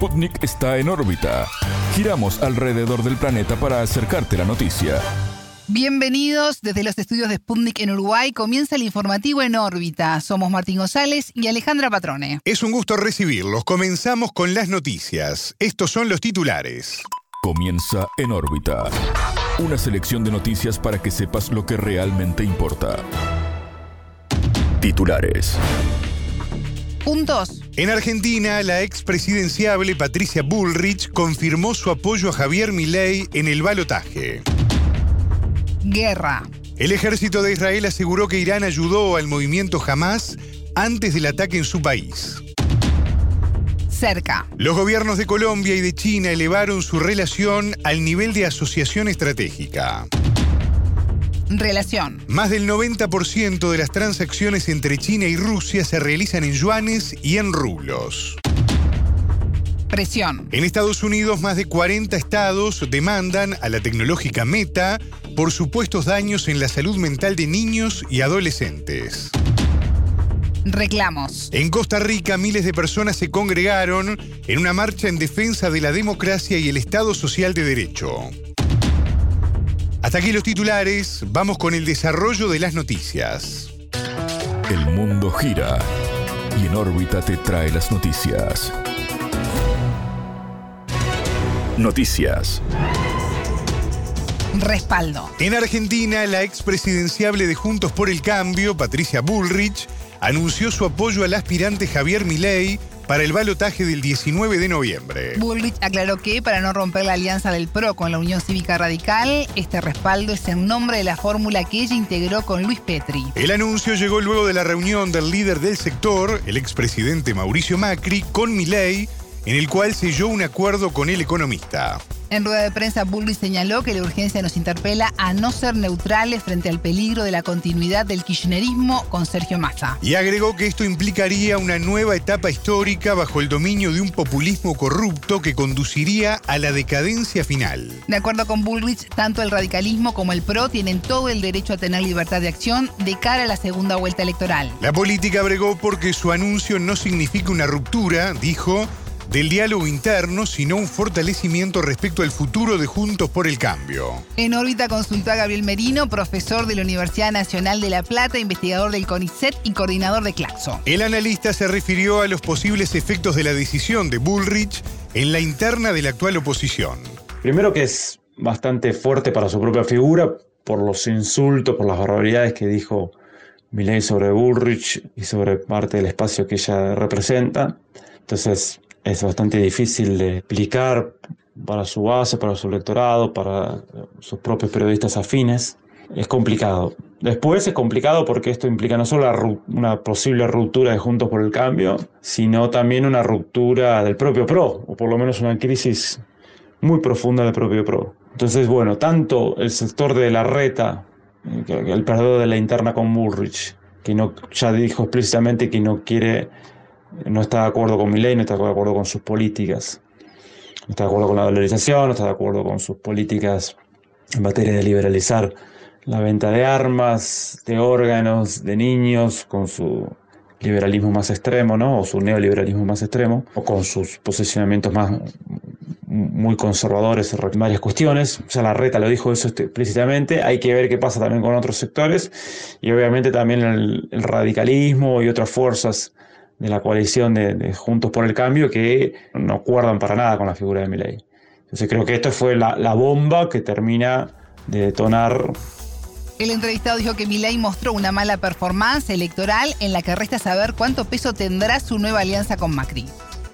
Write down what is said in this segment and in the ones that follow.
Sputnik está en órbita. Giramos alrededor del planeta para acercarte la noticia. Bienvenidos desde los estudios de Sputnik en Uruguay. Comienza el informativo en órbita. Somos Martín González y Alejandra Patrone. Es un gusto recibirlos. Comenzamos con las noticias. Estos son los titulares. Comienza en órbita. Una selección de noticias para que sepas lo que realmente importa. Titulares. Puntos. En Argentina, la expresidenciable Patricia Bullrich confirmó su apoyo a Javier Milei en el balotaje. Guerra. El ejército de Israel aseguró que Irán ayudó al movimiento Hamas antes del ataque en su país. Cerca. Los gobiernos de Colombia y de China elevaron su relación al nivel de asociación estratégica. Relación. Más del 90% de las transacciones entre China y Rusia se realizan en yuanes y en rublos. Presión. En Estados Unidos, más de 40 estados demandan a la tecnológica Meta por supuestos daños en la salud mental de niños y adolescentes. Reclamos. En Costa Rica, miles de personas se congregaron en una marcha en defensa de la democracia y el Estado Social de Derecho. Hasta aquí los titulares, vamos con el desarrollo de las noticias. El mundo gira y en órbita te trae las noticias. Noticias. Respaldo. En Argentina, la expresidenciable de Juntos por el Cambio, Patricia Bullrich, anunció su apoyo al aspirante Javier Milei para el balotaje del 19 de noviembre. Bullrich aclaró que para no romper la alianza del PRO con la Unión Cívica Radical, este respaldo es en nombre de la fórmula que ella integró con Luis Petri. El anuncio llegó luego de la reunión del líder del sector, el expresidente Mauricio Macri, con Milei, en el cual selló un acuerdo con el economista. En rueda de prensa, Bullrich señaló que la urgencia nos interpela a no ser neutrales frente al peligro de la continuidad del kirchnerismo con Sergio Massa. Y agregó que esto implicaría una nueva etapa histórica bajo el dominio de un populismo corrupto que conduciría a la decadencia final. De acuerdo con Bullrich, tanto el radicalismo como el PRO tienen todo el derecho a tener libertad de acción de cara a la segunda vuelta electoral. La política bregó porque su anuncio no significa una ruptura, dijo, del diálogo interno, sino un fortalecimiento respecto al futuro de Juntos por el Cambio. En órbita consultó a Gabriel Merino, profesor de la Universidad Nacional de La Plata, investigador del CONICET y coordinador de Claxo. El analista se refirió a los posibles efectos de la decisión de Bullrich en la interna de la actual oposición. Primero que es bastante fuerte para su propia figura por los insultos, por las barbaridades que dijo Milei sobre Bullrich y sobre parte del espacio que ella representa. Entonces, es bastante difícil de explicar para su base, para su electorado, para sus propios periodistas afines. Es complicado. Después es complicado porque esto implica no solo una posible ruptura de Juntos por el Cambio, sino también una ruptura del propio PRO, o por lo menos una crisis muy profunda del propio PRO. Entonces, bueno, tanto el sector de la reta, el perdedor de la interna con Bullrich, que no, ya dijo explícitamente que no quiere no está de acuerdo con mi ley, no está de acuerdo con sus políticas, no está de acuerdo con la dolarización, no está de acuerdo con sus políticas en materia de liberalizar la venta de armas, de órganos, de niños, con su liberalismo más extremo, ¿no? O su neoliberalismo más extremo, o con sus posicionamientos más muy conservadores en varias cuestiones. Ya la reta lo dijo eso explícitamente. Hay que ver qué pasa también con otros sectores y obviamente también el radicalismo y otras fuerzas de la coalición de, Juntos por el Cambio que no acuerdan para nada con la figura de Milei. Entonces creo que esto fue la, la bomba que termina de detonar el entrevistado dijo que Milei mostró una mala performance electoral en la que resta saber cuánto peso tendrá su nueva alianza con Macri.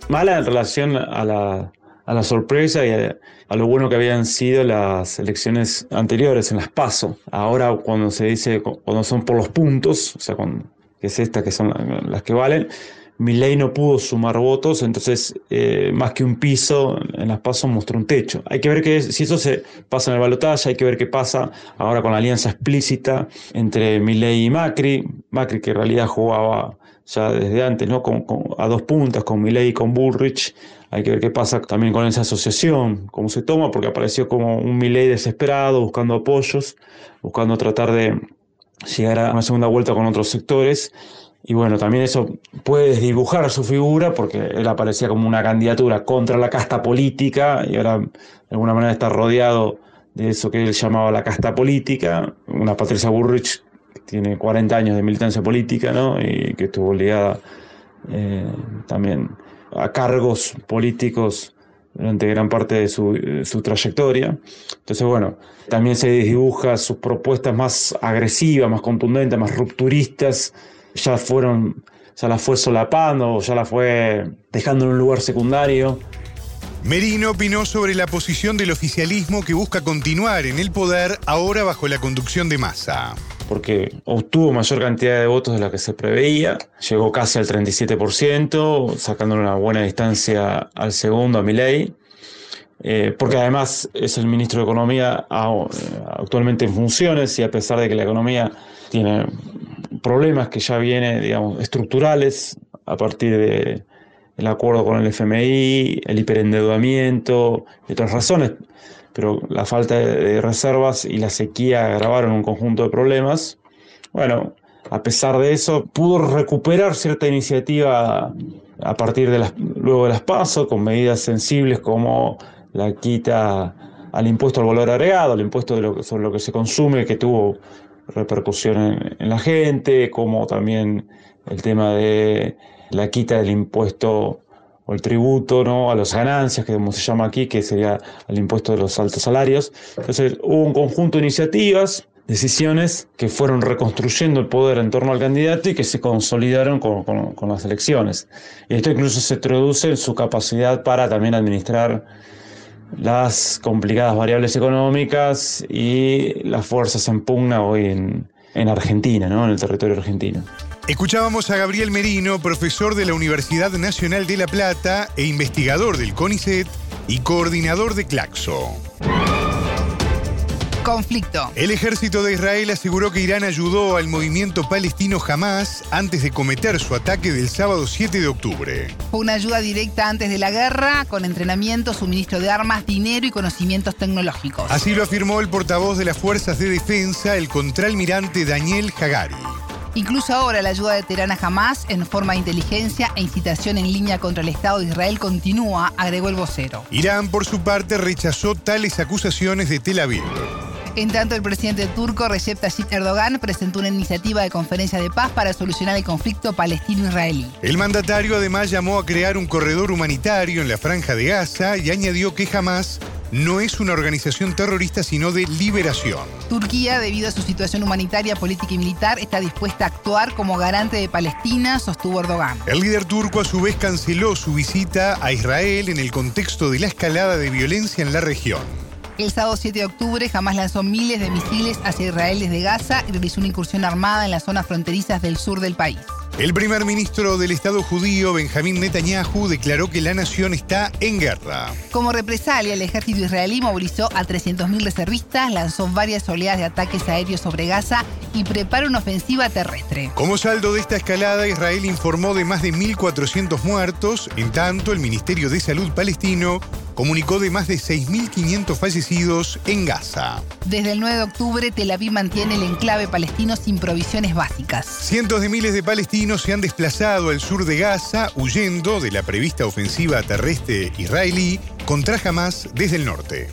Mala en relación a la, a la sorpresa y a, a, lo bueno que habían sido las elecciones anteriores en las PASO. Ahora cuando se dice, cuando son por los puntos, o sea, cuando que es esta, que son las que valen. Ley no pudo sumar votos, entonces eh, más que un piso en las pasos mostró un techo. Hay que ver que si eso se pasa en el balotaje, hay que ver qué pasa ahora con la alianza explícita entre Milei y Macri. Macri que en realidad jugaba ya desde antes, ¿no? Con, a dos puntas, con Milei y con Bullrich. Hay que ver qué pasa también con esa asociación, cómo se toma, porque apareció como un Milei desesperado, buscando apoyos, buscando tratar de llegar a una segunda vuelta con otros sectores Y bueno, también eso puede desdibujar su figura porque él aparecía como una candidatura contra la casta política y ahora de alguna manera está rodeado de eso que él llamaba la casta política. Una Patricia Burrich que tiene 40 años de militancia política ¿no? y que estuvo ligada eh, también a cargos políticos durante gran parte de su, trayectoria. Entonces, bueno, también se dibuja sus propuestas más agresivas, más contundentes, más rupturistas ya fueron, ya la fue solapando, ya la fue dejando en un lugar secundario. Merino opinó sobre la posición del oficialismo que busca continuar en el poder ahora bajo la conducción de Massa. Porque obtuvo mayor cantidad de votos de la que se preveía, llegó casi al 37%, sacándole una buena distancia al segundo, a Milei. Eh, porque además es el ministro de Economía actualmente en funciones y a pesar de que la economía tiene problemas que ya vienen, digamos, estructurales a partir del el acuerdo con el FMI, el hiperendeudamiento y otras razones, pero la falta de reservas y la sequía agravaron un conjunto de problemas. Bueno, a pesar de eso, pudo recuperar cierta iniciativa a partir de las, luego de las pasos, con medidas sensibles como la quita al impuesto al valor agregado, el impuesto sobre lo que se consume, que tuvo repercusión en, la gente, como también el tema de la quita del impuesto o el tributo ¿no? a las ganancias, que como se llama aquí, que sería el impuesto de los altos salarios. Entonces hubo un conjunto de iniciativas, decisiones que fueron reconstruyendo el poder en torno al candidato y que se consolidaron con, con las elecciones. Y esto incluso se traduce en su capacidad para también administrar las complicadas variables económicas y las fuerzas en pugna hoy en, en Argentina, ¿no? en el territorio argentino. Escuchábamos a Gabriel Merino, profesor de la Universidad Nacional de La Plata e investigador del CONICET y coordinador de Claxo. Conflicto. El ejército de Israel aseguró que Irán ayudó al movimiento palestino Hamas antes de cometer su ataque del sábado 7 de octubre. Fue una ayuda directa antes de la guerra, con entrenamiento, suministro de armas, dinero y conocimientos tecnológicos. Así lo afirmó el portavoz de las Fuerzas de Defensa, el contraalmirante Daniel Hagari. Incluso ahora la ayuda de Teherán a Hamas en forma de inteligencia e incitación en línea contra el Estado de Israel continúa, agregó el vocero. Irán, por su parte, rechazó tales acusaciones de Tel Aviv. En tanto, el presidente turco Recep Tayyip Erdogan presentó una iniciativa de conferencia de paz para solucionar el conflicto palestino-israelí. El mandatario además llamó a crear un corredor humanitario en la franja de Gaza y añadió que jamás no es una organización terrorista, sino de liberación. Turquía, debido a su situación humanitaria, política y militar, está dispuesta a actuar como garante de Palestina, sostuvo Erdogan. El líder turco a su vez canceló su visita a Israel en el contexto de la escalada de violencia en la región. El sábado 7 de octubre jamás lanzó miles de misiles hacia Israel desde Gaza y realizó una incursión armada en las zonas fronterizas del sur del país. El primer ministro del Estado judío, Benjamín Netanyahu, declaró que la nación está en guerra. Como represalia, el ejército israelí movilizó a 300.000 reservistas, lanzó varias oleadas de ataques aéreos sobre Gaza y prepara una ofensiva terrestre. Como saldo de esta escalada, Israel informó de más de 1.400 muertos, en tanto el Ministerio de Salud palestino comunicó de más de 6.500 fallecidos en Gaza. Desde el 9 de octubre, Tel Aviv mantiene el enclave palestino sin provisiones básicas. Cientos de miles de palestinos se han desplazado al sur de Gaza huyendo de la prevista ofensiva terrestre israelí contra Hamas desde el norte.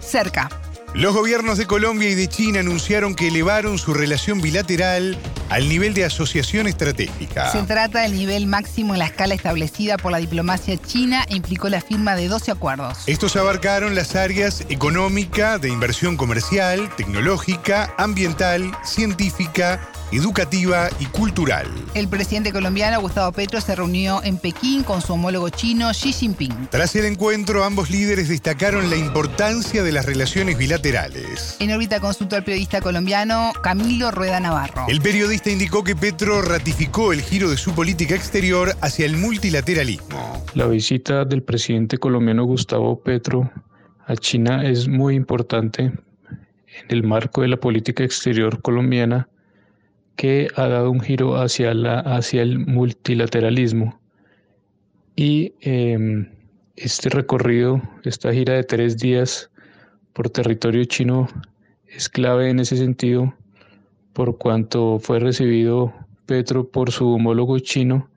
Cerca. Los gobiernos de Colombia y de China anunciaron que elevaron su relación bilateral al nivel de asociación estratégica. Se trata del nivel máximo en la escala establecida por la diplomacia china e implicó la firma de 12 acuerdos. Estos abarcaron las áreas económica, de inversión comercial, tecnológica, ambiental, científica, educativa y cultural. El presidente colombiano Gustavo Petro se reunió en Pekín con su homólogo chino Xi Jinping. Tras el encuentro, ambos líderes destacaron la importancia de las relaciones bilaterales. En órbita consultó al periodista colombiano Camilo Rueda Navarro. El periodista indicó que Petro ratificó el giro de su política exterior hacia el multilateralismo. La visita del presidente colombiano Gustavo Petro a China es muy importante en el marco de la política exterior colombiana que ha dado un giro hacia, la, hacia el multilateralismo. Y em, este recorrido, esta gira de tres días por territorio chino es clave en ese sentido por cuanto fue recibido Petro por su homólogo chino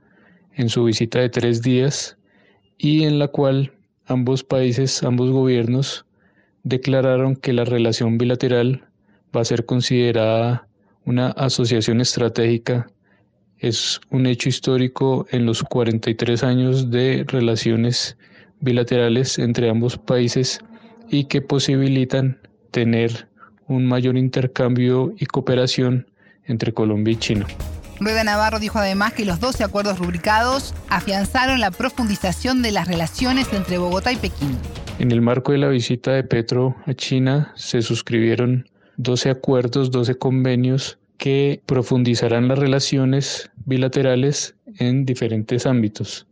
en su visita de tres días y en la cual ambos países, ambos gobiernos, declararon que la relación bilateral va a ser considerada una asociación estratégica. Es un hecho histórico en los 43 años de relaciones bilaterales entre ambos países y que posibilitan tener un mayor intercambio y cooperación entre Colombia y China. Rueda Navarro dijo además que los 12 acuerdos rubricados afianzaron la profundización de las relaciones entre Bogotá y Pekín. En el marco de la visita de Petro a China se suscribieron 12 acuerdos, 12 convenios que profundizarán las relaciones bilaterales en diferentes ámbitos.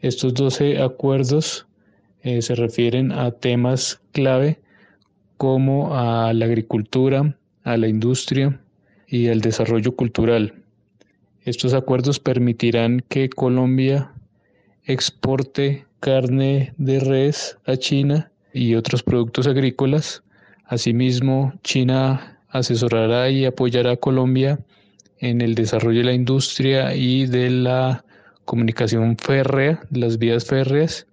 Estos 12 acuerdos eh, se refieren a temas clave como a la agricultura, a la industria y al desarrollo cultural. Estos acuerdos permitirán que Colombia exporte carne de res a China y otros productos agrícolas. Asimismo, China asesorará y apoyará a Colombia en el desarrollo de la industria y de la comunicación férrea, las vías férreas,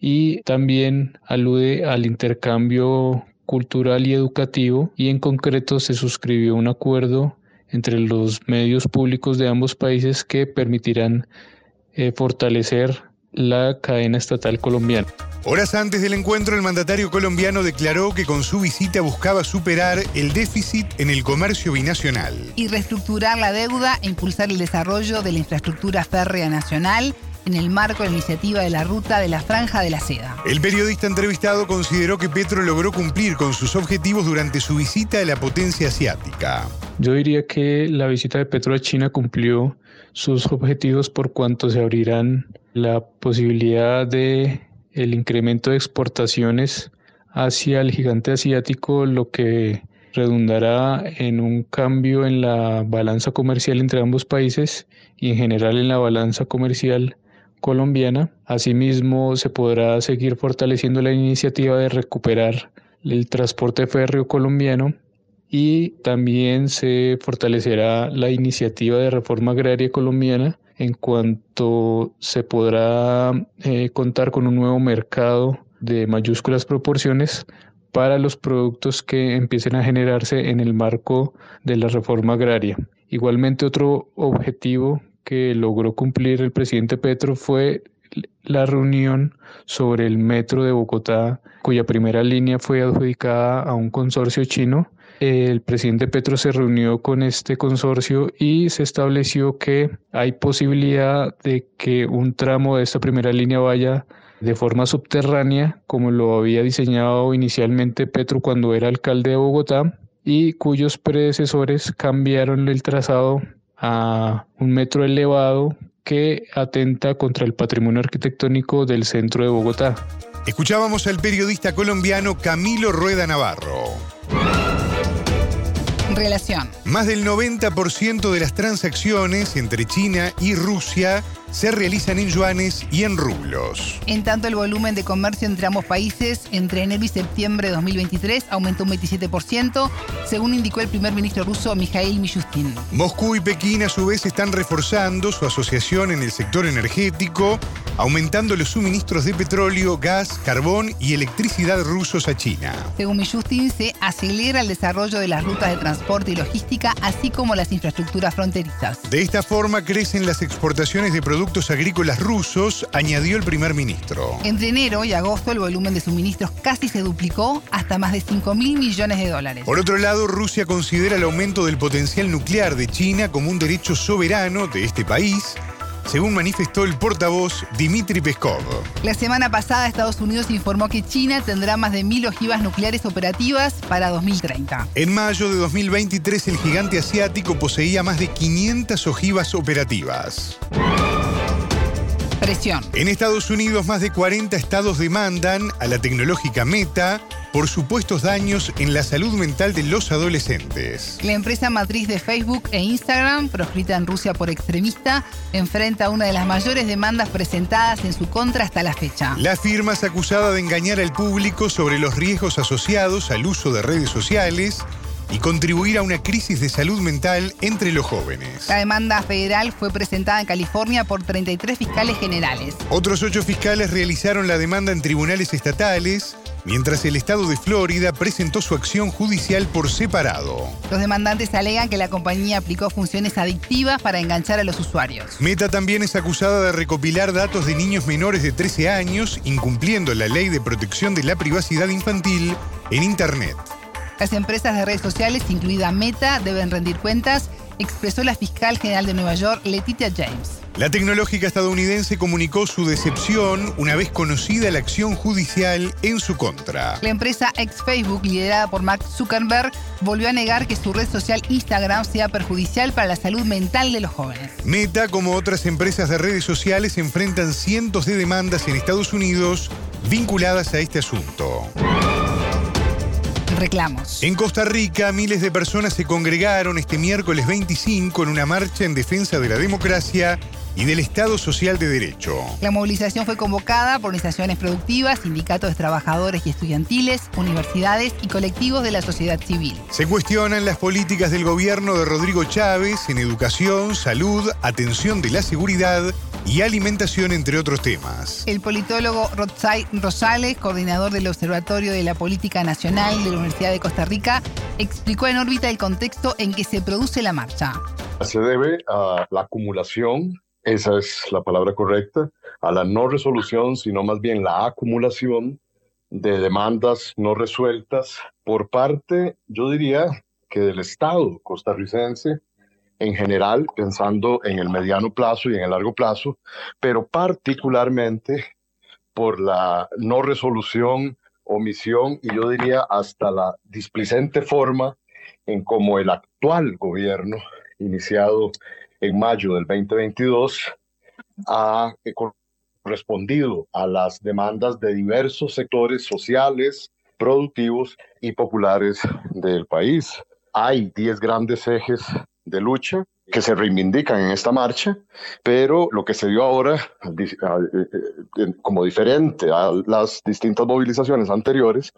y también alude al intercambio cultural y educativo y en concreto se suscribió un acuerdo entre los medios públicos de ambos países que permitirán eh, fortalecer la cadena estatal colombiana. Horas antes del encuentro, el mandatario colombiano declaró que con su visita buscaba superar el déficit en el comercio binacional. Y reestructurar la deuda e impulsar el desarrollo de la infraestructura férrea nacional en el marco de la iniciativa de la ruta de la Franja de la Seda. El periodista entrevistado consideró que Petro logró cumplir con sus objetivos durante su visita a la potencia asiática. Yo diría que la visita de Petro a China cumplió sus objetivos por cuanto se abrirán la posibilidad de el incremento de exportaciones hacia el gigante asiático, lo que redundará en un cambio en la balanza comercial entre ambos países y en general en la balanza comercial colombiana. Asimismo, se podrá seguir fortaleciendo la iniciativa de recuperar el transporte férreo colombiano y también se fortalecerá la iniciativa de reforma agraria colombiana en cuanto se podrá eh, contar con un nuevo mercado de mayúsculas proporciones para los productos que empiecen a generarse en el marco de la reforma agraria. Igualmente otro objetivo que logró cumplir el presidente Petro fue la reunión sobre el metro de Bogotá, cuya primera línea fue adjudicada a un consorcio chino. El presidente Petro se reunió con este consorcio y se estableció que hay posibilidad de que un tramo de esta primera línea vaya de forma subterránea, como lo había diseñado inicialmente Petro cuando era alcalde de Bogotá, y cuyos predecesores cambiaron el trazado a un metro elevado que atenta contra el patrimonio arquitectónico del centro de Bogotá. Escuchábamos al periodista colombiano Camilo Rueda Navarro. Relación. Más del 90% de las transacciones entre China y Rusia se realizan en yuanes y en rublos. En tanto, el volumen de comercio entre ambos países entre enero y septiembre de 2023 aumentó un 27%, según indicó el primer ministro ruso Mikhail Mishustin. Moscú y Pekín a su vez están reforzando su asociación en el sector energético, aumentando los suministros de petróleo, gas, carbón y electricidad rusos a China. Según Mishustin, se acelera el desarrollo de las rutas de transporte y logística, así como las infraestructuras fronterizas. De esta forma crecen las exportaciones de productos productos agrícolas rusos, añadió el primer ministro. Entre enero y agosto el volumen de suministros casi se duplicó hasta más de 5 mil millones de dólares. Por otro lado, Rusia considera el aumento del potencial nuclear de China como un derecho soberano de este país según manifestó el portavoz Dmitry Peskov. La semana pasada Estados Unidos informó que China tendrá más de mil ojivas nucleares operativas para 2030. En mayo de 2023 el gigante asiático poseía más de 500 ojivas operativas. En Estados Unidos, más de 40 estados demandan a la tecnológica Meta por supuestos daños en la salud mental de los adolescentes. La empresa matriz de Facebook e Instagram, proscrita en Rusia por extremista, enfrenta una de las mayores demandas presentadas en su contra hasta la fecha. La firma es acusada de engañar al público sobre los riesgos asociados al uso de redes sociales y contribuir a una crisis de salud mental entre los jóvenes. La demanda federal fue presentada en California por 33 fiscales generales. Otros ocho fiscales realizaron la demanda en tribunales estatales, mientras el estado de Florida presentó su acción judicial por separado. Los demandantes alegan que la compañía aplicó funciones adictivas para enganchar a los usuarios. Meta también es acusada de recopilar datos de niños menores de 13 años, incumpliendo la ley de protección de la privacidad infantil en Internet. Las empresas de redes sociales, incluida Meta, deben rendir cuentas, expresó la fiscal general de Nueva York, Letitia James. La tecnológica estadounidense comunicó su decepción una vez conocida la acción judicial en su contra. La empresa ex Facebook, liderada por Mark Zuckerberg, volvió a negar que su red social Instagram sea perjudicial para la salud mental de los jóvenes. Meta, como otras empresas de redes sociales, enfrentan cientos de demandas en Estados Unidos vinculadas a este asunto reclamos. En Costa Rica, miles de personas se congregaron este miércoles 25 en una marcha en defensa de la democracia y del Estado Social de Derecho. La movilización fue convocada por organizaciones productivas, sindicatos de trabajadores y estudiantiles, universidades y colectivos de la sociedad civil. Se cuestionan las políticas del gobierno de Rodrigo Chávez en educación, salud, atención de la seguridad y alimentación, entre otros temas. El politólogo Rotzai Rosales, coordinador del Observatorio de la Política Nacional de la Universidad de Costa Rica, explicó en órbita el contexto en que se produce la marcha. Se debe a la acumulación, esa es la palabra correcta, a la no resolución, sino más bien la acumulación de demandas no resueltas por parte, yo diría, que del Estado costarricense en general, pensando en el mediano plazo y en el largo plazo, pero particularmente por la no resolución, omisión y yo diría hasta la displicente forma en cómo el actual gobierno, iniciado en mayo del 2022, ha respondido a las demandas de diversos sectores sociales, productivos y populares del país. Hay 10 grandes ejes de lucha que se reivindican en esta marcha, pero lo que se dio ahora, eh, eh, como diferente a las distintas movilizaciones anteriores,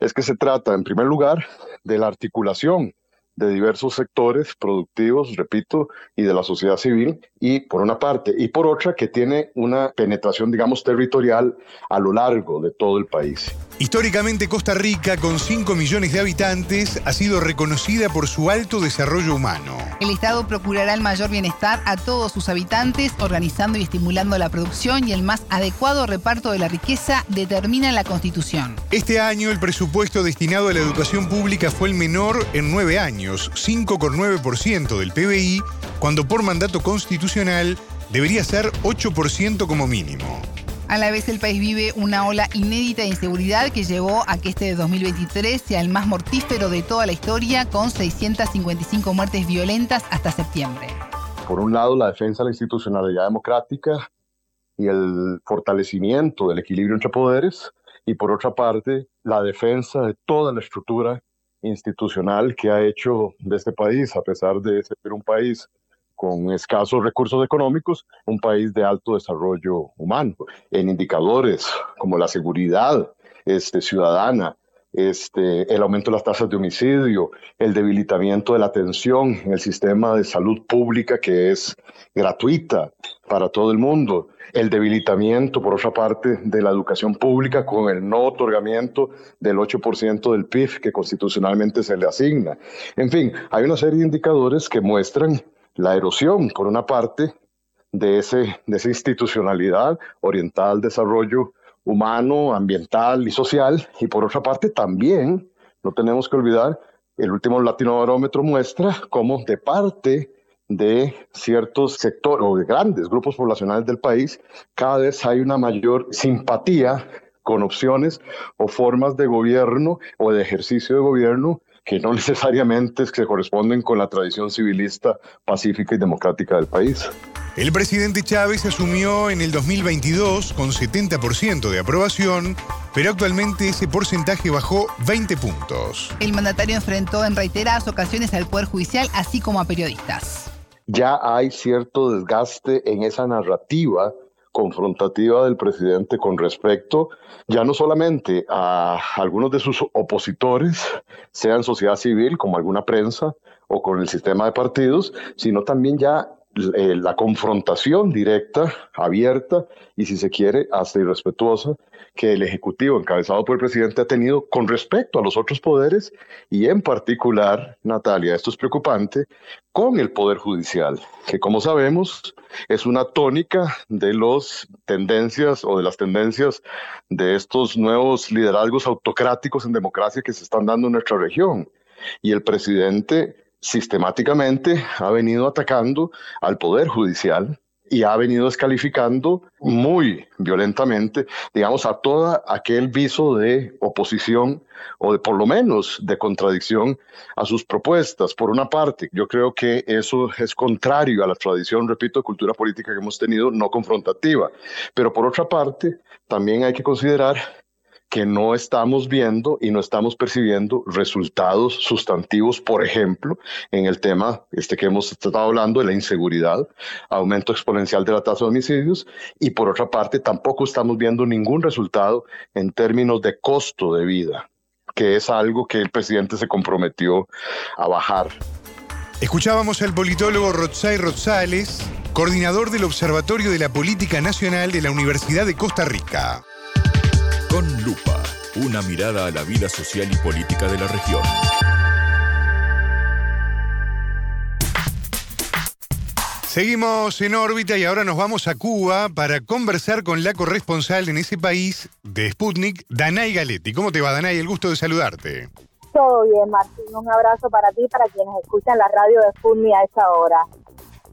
es que se trata, en primer lugar, de la articulación de diversos sectores productivos, repito, y de la sociedad civil, y por una parte, y por otra, que tiene una penetración, digamos, territorial a lo largo de todo el país. Históricamente Costa Rica, con 5 millones de habitantes, ha sido reconocida por su alto desarrollo humano. El Estado procurará el mayor bienestar a todos sus habitantes, organizando y estimulando la producción y el más adecuado reparto de la riqueza, determina la Constitución. Este año el presupuesto destinado a la educación pública fue el menor en nueve años, 5,9% del PBI, cuando por mandato constitucional debería ser 8% como mínimo. A la vez el país vive una ola inédita de inseguridad que llevó a que este 2023 sea el más mortífero de toda la historia, con 655 muertes violentas hasta septiembre. Por un lado, la defensa de la institucionalidad democrática y el fortalecimiento del equilibrio entre poderes, y por otra parte, la defensa de toda la estructura institucional que ha hecho de este país, a pesar de ser un país con escasos recursos económicos, un país de alto desarrollo humano, en indicadores como la seguridad este, ciudadana, este, el aumento de las tasas de homicidio, el debilitamiento de la atención en el sistema de salud pública que es gratuita para todo el mundo, el debilitamiento, por otra parte, de la educación pública con el no otorgamiento del 8% del PIB que constitucionalmente se le asigna. En fin, hay una serie de indicadores que muestran la erosión, por una parte, de, ese, de esa institucionalidad orientada al desarrollo humano, ambiental y social, y por otra parte también, no tenemos que olvidar, el último latinobarómetro muestra cómo de parte de ciertos sectores o de grandes grupos poblacionales del país, cada vez hay una mayor simpatía con opciones o formas de gobierno o de ejercicio de gobierno que no necesariamente se corresponden con la tradición civilista, pacífica y democrática del país. El presidente Chávez asumió en el 2022 con 70% de aprobación, pero actualmente ese porcentaje bajó 20 puntos. El mandatario enfrentó en reiteradas ocasiones al Poder Judicial, así como a periodistas. Ya hay cierto desgaste en esa narrativa confrontativa del presidente con respecto ya no solamente a algunos de sus opositores, sean sociedad civil como alguna prensa o con el sistema de partidos, sino también ya la confrontación directa, abierta y si se quiere hasta irrespetuosa que el Ejecutivo encabezado por el presidente ha tenido con respecto a los otros poderes y en particular, Natalia, esto es preocupante, con el Poder Judicial, que como sabemos es una tónica de las tendencias o de las tendencias de estos nuevos liderazgos autocráticos en democracia que se están dando en nuestra región. Y el presidente sistemáticamente ha venido atacando al Poder Judicial y ha venido descalificando muy violentamente, digamos, a todo aquel viso de oposición o de por lo menos de contradicción a sus propuestas. Por una parte, yo creo que eso es contrario a la tradición, repito, de cultura política que hemos tenido, no confrontativa. Pero por otra parte, también hay que considerar que no estamos viendo y no estamos percibiendo resultados sustantivos, por ejemplo, en el tema este que hemos estado hablando de la inseguridad, aumento exponencial de la tasa de homicidios, y por otra parte tampoco estamos viendo ningún resultado en términos de costo de vida, que es algo que el presidente se comprometió a bajar. Escuchábamos al politólogo Rotzai Rosales, coordinador del Observatorio de la Política Nacional de la Universidad de Costa Rica. Con lupa, una mirada a la vida social y política de la región. Seguimos en órbita y ahora nos vamos a Cuba para conversar con la corresponsal en ese país de Sputnik, Danay Galetti. ¿Cómo te va, Danay? El gusto de saludarte. Todo bien, Martín. Un abrazo para ti y para quienes escuchan la radio de Sputnik a esta hora.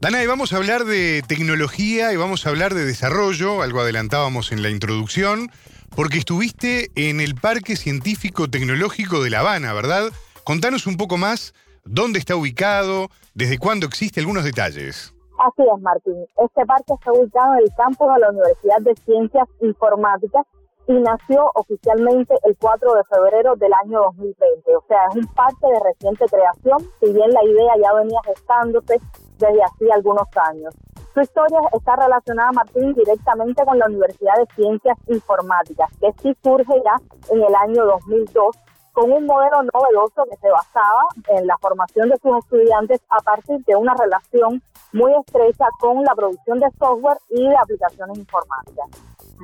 Danay, vamos a hablar de tecnología y vamos a hablar de desarrollo, algo adelantábamos en la introducción porque estuviste en el Parque Científico Tecnológico de La Habana, ¿verdad? Contanos un poco más dónde está ubicado, desde cuándo existe, algunos detalles. Así es, Martín. Este parque está ubicado en el campus de la Universidad de Ciencias Informáticas y nació oficialmente el 4 de febrero del año 2020. O sea, es un parque de reciente creación, si bien la idea ya venía gestándose desde hacía algunos años. Su historia está relacionada, Martín, directamente con la Universidad de Ciencias Informáticas, que sí surge ya en el año 2002 con un modelo novedoso que se basaba en la formación de sus estudiantes a partir de una relación muy estrecha con la producción de software y de aplicaciones informáticas.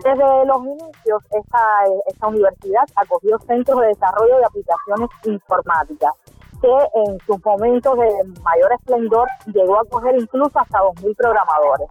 Desde los inicios, esta, esta universidad acogió centros de desarrollo de aplicaciones informáticas que en sus momentos de mayor esplendor llegó a coger incluso hasta 2.000 programadores.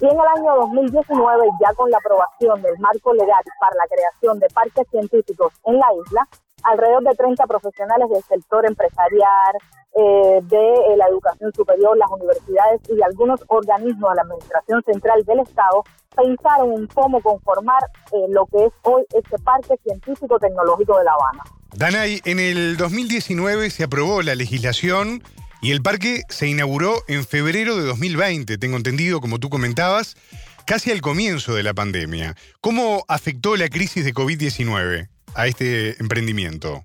Y en el año 2019, ya con la aprobación del marco legal para la creación de parques científicos en la isla, alrededor de 30 profesionales del sector empresarial, eh, de eh, la educación superior, las universidades y algunos organismos de la Administración Central del Estado pensaron en cómo conformar eh, lo que es hoy este Parque Científico Tecnológico de La Habana. Danay, en el 2019 se aprobó la legislación y el parque se inauguró en febrero de 2020, tengo entendido, como tú comentabas, casi al comienzo de la pandemia. ¿Cómo afectó la crisis de COVID-19 a este emprendimiento?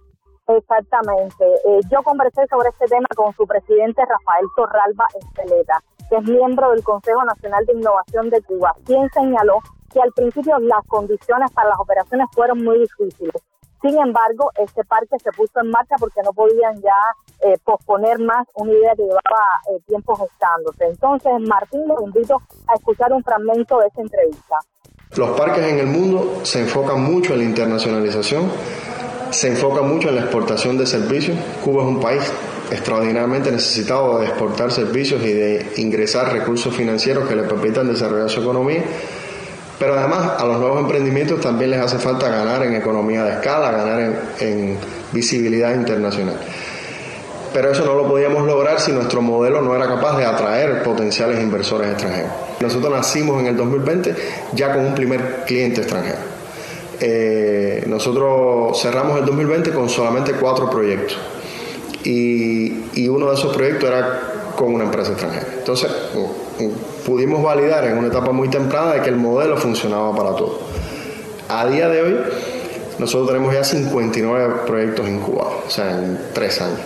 Exactamente. Eh, yo conversé sobre este tema con su presidente Rafael Torralba Esteleta, que es miembro del Consejo Nacional de Innovación de Cuba, quien señaló que al principio las condiciones para las operaciones fueron muy difíciles sin embargo, este parque se puso en marcha porque no podían ya eh, posponer más una idea que llevaba eh, tiempo gestándose. Entonces, Martín, lo invito a escuchar un fragmento de esa entrevista. Los parques en el mundo se enfocan mucho en la internacionalización, se enfocan mucho en la exportación de servicios. Cuba es un país extraordinariamente necesitado de exportar servicios y de ingresar recursos financieros que le permitan desarrollar su economía pero además a los nuevos emprendimientos también les hace falta ganar en economía de escala, ganar en, visibilidad internacional. Pero eso no lo podíamos lograr si nuestro modelo no era capaz de atraer potenciales inversores extranjeros. Nosotros nacimos en el 2020 ya con un primer cliente extranjero. Eh, nosotros cerramos el 2020 con solamente cuatro proyectos y, y uno de esos proyectos era con una empresa extranjera. Entonces, pudimos validar en una etapa muy temprana de que el modelo funcionaba para todos. A día de hoy, nosotros tenemos ya 59 proyectos incubados, o sea, en tres años.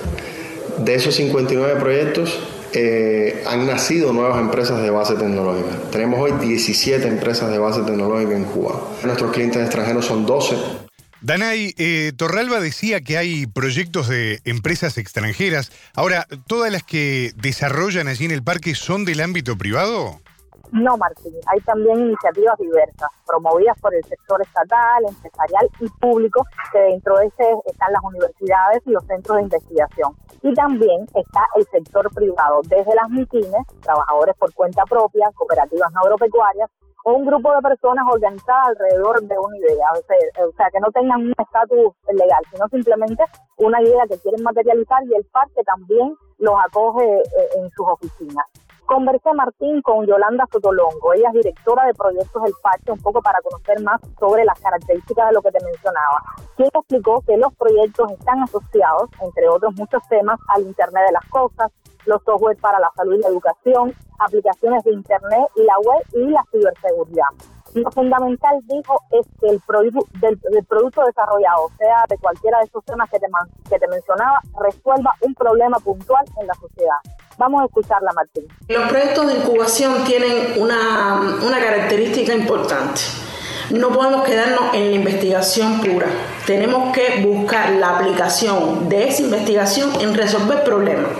De esos 59 proyectos, eh, han nacido nuevas empresas de base tecnológica. Tenemos hoy 17 empresas de base tecnológica en Cuba. Nuestros clientes extranjeros son 12. Danay, eh, Torralba decía que hay proyectos de empresas extranjeras. Ahora, ¿todas las que desarrollan allí en el parque son del ámbito privado? No, Martín, hay también iniciativas diversas, promovidas por el sector estatal, empresarial y público, que dentro de ese están las universidades y los centros de investigación. Y también está el sector privado, desde las MITINES, trabajadores por cuenta propia, cooperativas agropecuarias, o un grupo de personas organizadas alrededor de una idea, o sea, que no tengan un estatus legal, sino simplemente una idea que quieren materializar y el parque también los acoge eh, en sus oficinas. Conversé, Martín, con Yolanda Sotolongo. Ella es directora de proyectos del parque, un poco para conocer más sobre las características de lo que te mencionaba. Quien explicó que los proyectos están asociados, entre otros muchos temas, al Internet de las Cosas, los software para la salud y la educación, aplicaciones de Internet la web y la ciberseguridad. Lo fundamental, dijo, es que el, producto desarrollado, sea de cualquiera de esos temas que te, que mencionaba, resuelva un problema puntual en la sociedad. Vamos a escucharla, Martín. Los proyectos de incubación tienen una característica importante. No podemos quedarnos en la investigación pura. Tenemos que buscar la aplicación de esa investigación en resolver problemas.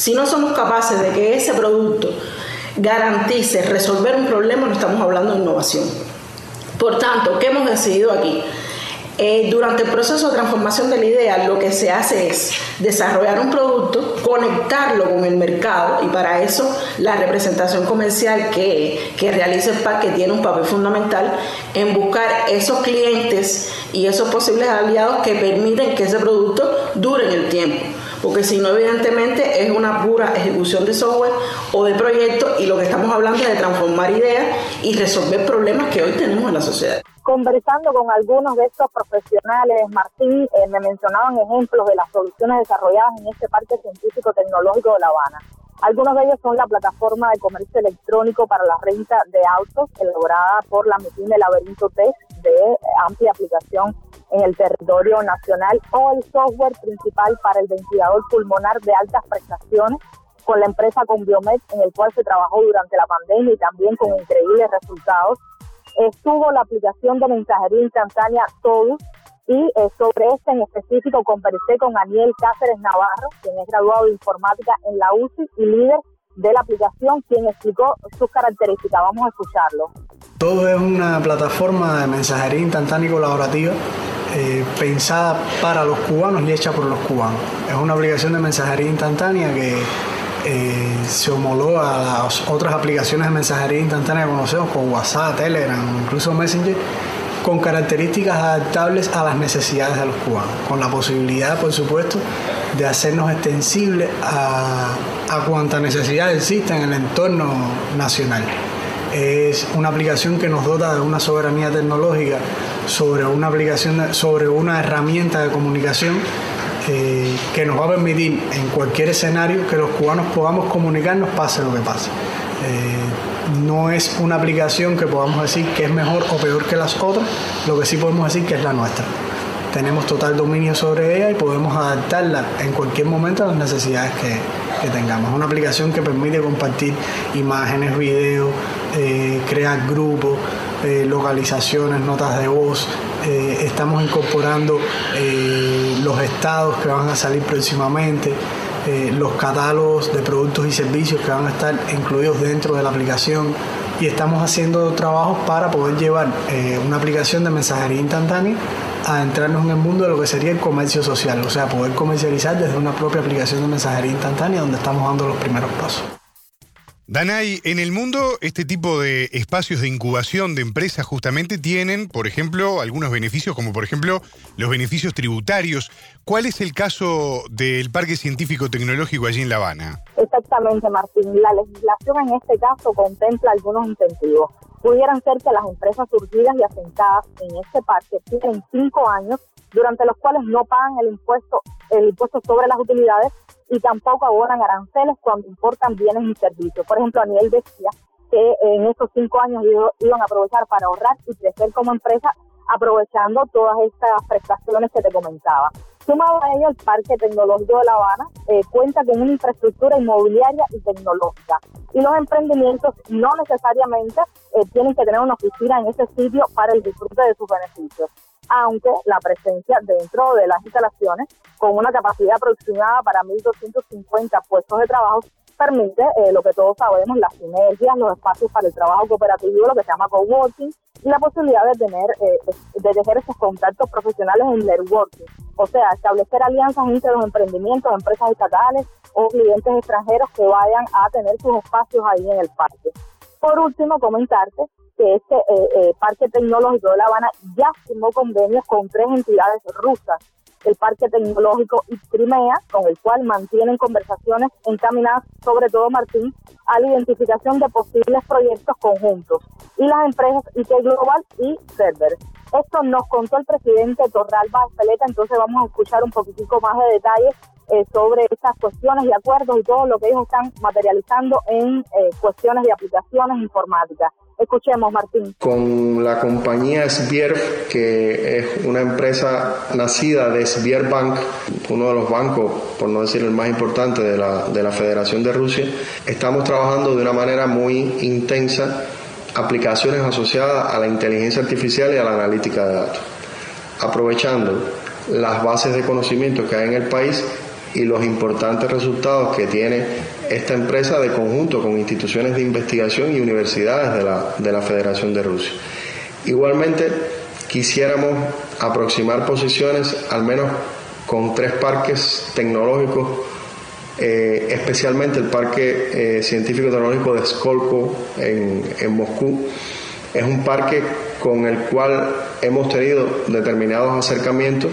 Si no somos capaces de que ese producto garantice resolver un problema, no estamos hablando de innovación. Por tanto, ¿qué hemos decidido aquí? Eh, durante el proceso de transformación de la idea, lo que se hace es desarrollar un producto, conectarlo con el mercado y para eso la representación comercial que, que realiza el parque tiene un papel fundamental en buscar esos clientes y esos posibles aliados que permiten que ese producto dure en el tiempo porque si no, evidentemente es una pura ejecución de software o de proyecto y lo que estamos hablando es de transformar ideas y resolver problemas que hoy tenemos en la sociedad. Conversando con algunos de estos profesionales, Martín, eh, me mencionaban ejemplos de las soluciones desarrolladas en este Parque Científico Tecnológico de La Habana. Algunos de ellos son la plataforma de comercio electrónico para la renta de autos, elaborada por la MITIN de Laberinto Tech, de amplia aplicación en el territorio nacional, o el software principal para el ventilador pulmonar de altas prestaciones con la empresa Conbiomed, en el cual se trabajó durante la pandemia y también con increíbles resultados. Estuvo la aplicación de mensajería instantánea Todos, y eh, sobre este en específico conversé con Daniel Cáceres Navarro, quien es graduado de informática en la UCI y líder de la aplicación, quien explicó sus características. Vamos a escucharlo. Todo es una plataforma de mensajería instantánea y colaborativa eh, pensada para los cubanos y hecha por los cubanos. Es una aplicación de mensajería instantánea que eh, se homologa a las otras aplicaciones de mensajería instantánea que conocemos como WhatsApp, Telegram, incluso Messenger con características adaptables a las necesidades de los cubanos, con la posibilidad, por supuesto, de hacernos extensibles a, a cuanta necesidad exista en el entorno nacional. Es una aplicación que nos dota de una soberanía tecnológica sobre una aplicación, sobre una herramienta de comunicación eh, que nos va a permitir en cualquier escenario que los cubanos podamos comunicarnos pase lo que pase. Eh, no es una aplicación que podamos decir que es mejor o peor que las otras, lo que sí podemos decir que es la nuestra. Tenemos total dominio sobre ella y podemos adaptarla en cualquier momento a las necesidades que, tengamos. Es una aplicación que permite compartir imágenes, videos, eh, crear grupos, eh, localizaciones, notas de voz. Estamos incorporando los estados que van a salir próximamente. Eh, los catálogos de productos y servicios que van a estar incluidos dentro de la aplicación y estamos haciendo trabajos para poder llevar eh, una aplicación de mensajería instantánea a entrarnos en el mundo de lo que sería el comercio social, o sea, poder comercializar desde una propia aplicación de mensajería instantánea donde estamos dando los primeros pasos. Danay, en el mundo este tipo de espacios de incubación de empresas justamente tienen, por ejemplo, algunos beneficios, como por ejemplo los beneficios tributarios. ¿Cuál es el caso del Parque Científico Tecnológico allí en La Habana? Exactamente, Martín. La legislación en este caso contempla algunos incentivos. Pudieran ser que las empresas surgidas y asentadas en este parque tienen cinco años durante los cuales no pagan el impuesto, el impuesto sobre las utilidades y tampoco abonan aranceles cuando importan bienes y servicios. Por ejemplo, a nivel decía que en estos cinco años iban a aprovechar para ahorrar y crecer como empresa aprovechando todas estas prestaciones que te comentaba. Sumado a ello, el Parque Tecnológico de La Habana eh, cuenta con una infraestructura inmobiliaria y tecnológica. Y los emprendimientos no necesariamente eh, tienen que tener una oficina en ese sitio para el disfrute de sus beneficios aunque la presencia dentro de las instalaciones, con una capacidad aproximada para 1.250 puestos de trabajo, permite eh, lo que todos sabemos, las sinergias, los espacios para el trabajo cooperativo, lo que se llama coworking, y la posibilidad de tener, eh, de tener esos contactos profesionales en networking, o sea, establecer alianzas entre los emprendimientos, empresas estatales o clientes extranjeros que vayan a tener sus espacios ahí en el parque. Por último, comentarte que este eh, eh, Parque Tecnológico de La Habana ya firmó convenios con tres entidades rusas, el Parque Tecnológico y Crimea, con el cual mantienen conversaciones encaminadas, sobre todo Martín, a la identificación de posibles proyectos conjuntos, y las empresas IT Global y Server. Esto nos contó el presidente Torralba Peleta, entonces vamos a escuchar un poquitico más de detalles eh, sobre estas cuestiones y acuerdos y todo lo que ellos están materializando en cuestiones de aplicaciones informáticas. Escuchemos, Martín. Con la compañía Sbierf, que es una empresa nacida de Sbierbank, uno de los bancos, por no decir el más importante de la, de la Federación de Rusia, estamos trabajando de una manera muy intensa aplicaciones asociadas a la inteligencia artificial y a la analítica de datos, aprovechando las bases de conocimiento que hay en el país y los importantes resultados que tiene esta empresa de conjunto con instituciones de investigación y universidades de la, de la Federación de Rusia. Igualmente, quisiéramos aproximar posiciones al menos con tres parques tecnológicos, eh, especialmente el Parque eh, Científico Tecnológico de Skolko en, en Moscú. Es un parque con el cual hemos tenido determinados acercamientos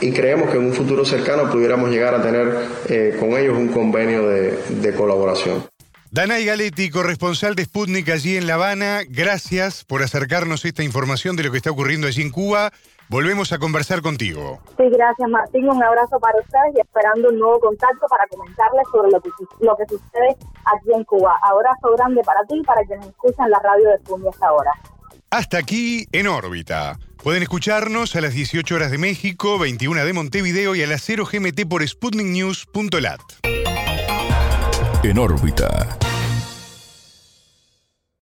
y creemos que en un futuro cercano pudiéramos llegar a tener eh, con ellos un convenio de, de colaboración. Danay Galetti, corresponsal de Sputnik allí en La Habana, gracias por acercarnos esta información de lo que está ocurriendo allí en Cuba. Volvemos a conversar contigo. Sí, gracias Martín, un abrazo para ustedes y esperando un nuevo contacto para comentarles sobre lo que, lo que sucede aquí en Cuba. Abrazo grande para ti y para quienes escuchan la radio de Sputnik hasta ahora. Hasta aquí en órbita. Pueden escucharnos a las 18 horas de México, 21 de Montevideo y a las 0 GMT por sputniknews.lat. En órbita.